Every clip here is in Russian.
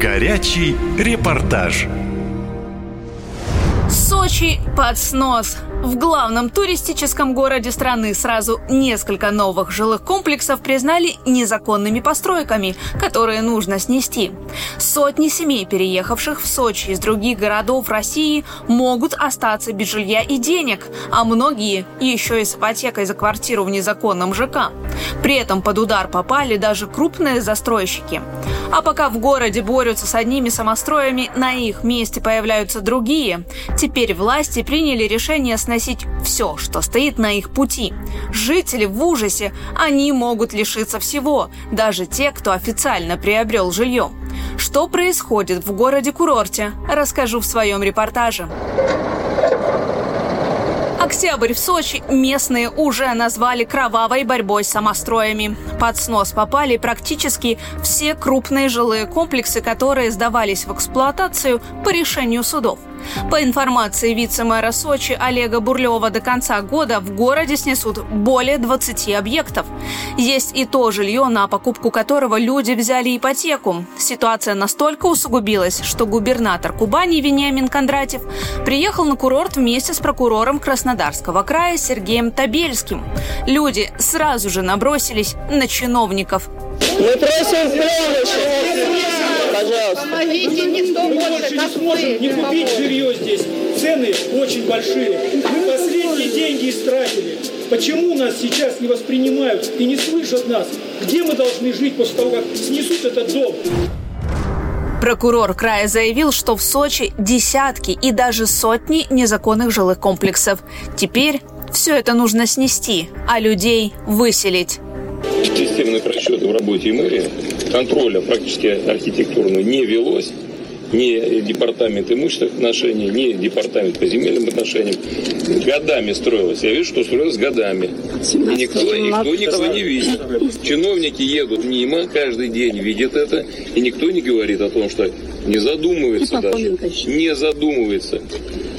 Горячий репортаж. Сочи под снос. В главном туристическом городе страны сразу несколько новых жилых комплексов признали незаконными постройками, которые нужно снести. Сотни семей, переехавших в Сочи из других городов России, могут остаться без жилья и денег, а многие еще и с ипотекой за квартиру в незаконном ЖК. При этом под удар попали даже крупные застройщики. А пока в городе борются с одними самостроями, на их месте появляются другие. Теперь власти приняли решение сносить все, что стоит на их пути. Жители в ужасе, они могут лишиться всего, даже те, кто официально приобрел жилье. Что происходит в городе-курорте, расскажу в своем репортаже. Октябрь в Сочи местные уже назвали кровавой борьбой с самостроями. Под снос попали практически все крупные жилые комплексы, которые сдавались в эксплуатацию по решению судов – по информации вице-мэра Сочи Олега Бурлева, до конца года в городе снесут более 20 объектов. Есть и то жилье, на покупку которого люди взяли ипотеку. Ситуация настолько усугубилась, что губернатор Кубани Вениамин Кондратьев приехал на курорт вместе с прокурором Краснодарского края Сергеем Табельским. Люди сразу же набросились на чиновников. Мы просим не купить жилье здесь. Цены очень большие. Мы последние деньги истратили. Почему нас сейчас не воспринимают и не слышат нас? Где мы должны жить после того, как снесут этот дом? Прокурор края заявил, что в Сочи десятки и даже сотни незаконных жилых комплексов. Теперь все это нужно снести, а людей выселить. Системные просчеты в работе мэрии контроля практически архитектурного не велось ни департамент имущественных отношений, ни департамент по земельным отношениям. Годами строилось. Я вижу, что строилось годами. И никто, никто никого не видит. Чиновники едут мимо, каждый день видят это, и никто не говорит о том, что не задумывается даже. Не задумывается.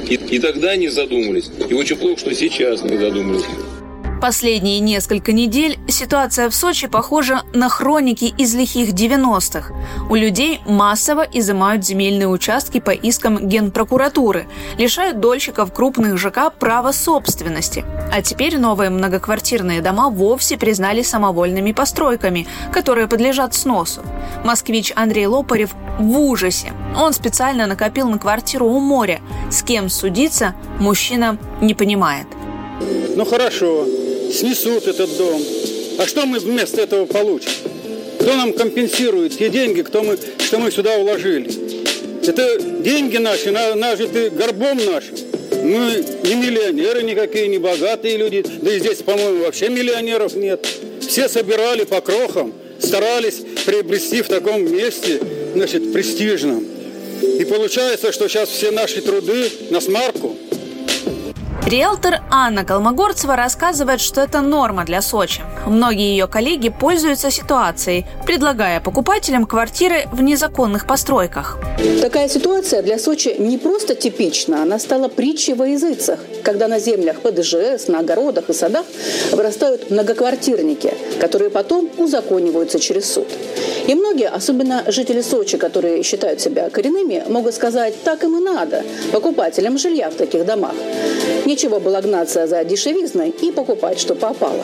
И, и тогда не задумывались. И очень плохо, что сейчас не задумывались. Последние несколько недель ситуация в Сочи похожа на хроники из лихих 90-х. У людей массово изымают земельные участки по искам Генпрокуратуры, лишают дольщиков крупных ЖК права собственности. А теперь новые многоквартирные дома вовсе признали самовольными постройками, которые подлежат сносу. Москвич Андрей Лопарев в ужасе. Он специально накопил на квартиру у моря. С кем судиться, мужчина не понимает. Ну хорошо, снесут этот дом. А что мы вместо этого получим? Кто нам компенсирует те деньги, кто мы, что мы сюда вложили? Это деньги наши, нажиты горбом нашим. Мы не миллионеры никакие, не богатые люди. Да и здесь, по-моему, вообще миллионеров нет. Все собирали по крохам, старались приобрести в таком месте, значит, престижном. И получается, что сейчас все наши труды на смарку – Риэлтор Анна Колмогорцева рассказывает, что это норма для Сочи. Многие ее коллеги пользуются ситуацией, предлагая покупателям квартиры в незаконных постройках. Такая ситуация для Сочи не просто типична, она стала притчей во языцах, когда на землях ПДЖС, на огородах и садах вырастают многоквартирники, которые потом узакониваются через суд. И многие, особенно жители Сочи, которые считают себя коренными, могут сказать, так им и надо, покупателям жилья в таких домах. Нечего было гнаться за дешевизной и покупать, что попало.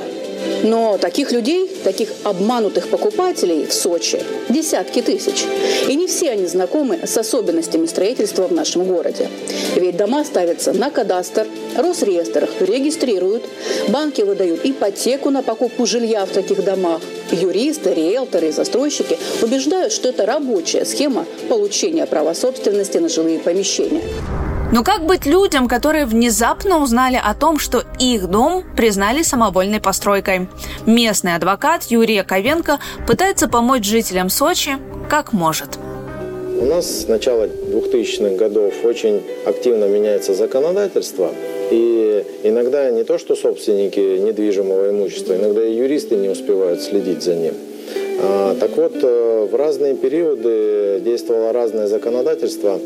Но таких людей, таких обманутых покупателей в Сочи десятки тысяч. И не все они знакомы с особенностями строительства в нашем городе. Ведь дома ставятся на кадастр, Росреестр регистрируют, банки выдают ипотеку на покупку жилья в таких домах. Юристы, риэлторы и застройщики убеждают, что это рабочая схема получения права собственности на жилые помещения. Но как быть людям, которые внезапно узнали о том, что их дом признали самовольной постройкой? Местный адвокат Юрий Ковенко пытается помочь жителям Сочи как может. У нас с начала 2000-х годов очень активно меняется законодательство. И иногда не то, что собственники недвижимого имущества, иногда и юристы не успевают следить за ним. А, так вот, э, в разные периоды действовало разное законодательство,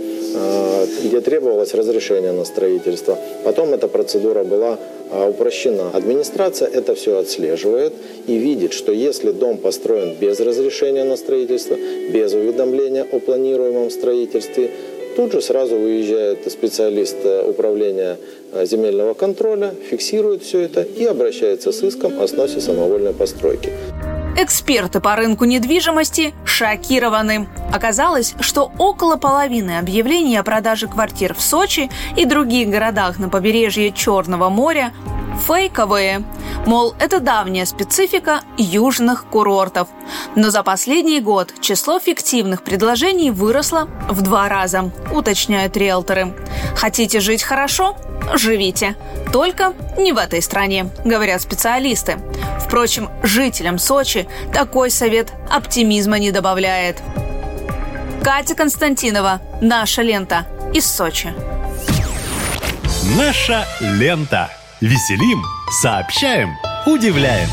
где требовалось разрешение на строительство. Потом эта процедура была а, упрощена. Администрация это все отслеживает и видит, что если дом построен без разрешения на строительство, без уведомления о планируемом строительстве, тут же сразу выезжает специалист э, управления э, земельного контроля, фиксирует все это и обращается с иском о сносе самовольной постройки. Эксперты по рынку недвижимости шокированы. Оказалось, что около половины объявлений о продаже квартир в Сочи и других городах на побережье Черного моря фейковые. Мол, это давняя специфика южных курортов. Но за последний год число фиктивных предложений выросло в два раза, уточняют риэлторы. Хотите жить хорошо? Живите. Только не в этой стране, говорят специалисты. Впрочем, жителям Сочи такой совет оптимизма не добавляет. Катя Константинова. Наша лента. Из Сочи. Наша лента. Веселим, сообщаем, удивляем.